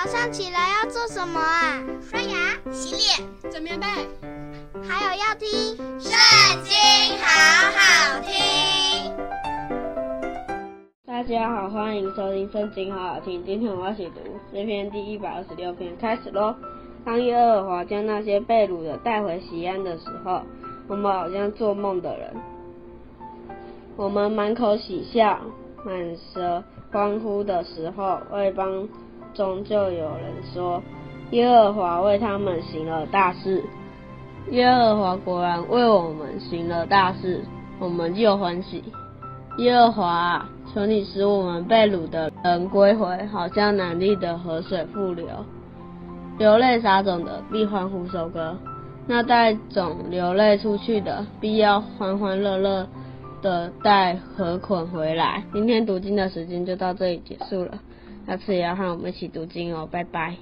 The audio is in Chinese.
早上起来要做什么啊？刷牙、洗脸、整棉被，还有要听《圣经》，好好听。大家好，欢迎收听《圣经》，好好听。今天我要写读诗篇第一百二十六篇，开始喽。当耶和华将那些被掳的带回西安的时候，我们好像做梦的人，我们满口喜笑，满舌欢呼的时候，外邦中就有人说：耶和华为他们行了大事。耶和华果然为我们行了大事，我们就欢喜。耶和华啊，求你使我们被掳的人归回，好像南地的河水复流。流泪撒种的必欢呼收割，那带种流泪出去的，必要欢欢乐乐的带禾捆回来。今天读经的时间就到这里结束了，下次也要和我们一起读经哦，拜拜。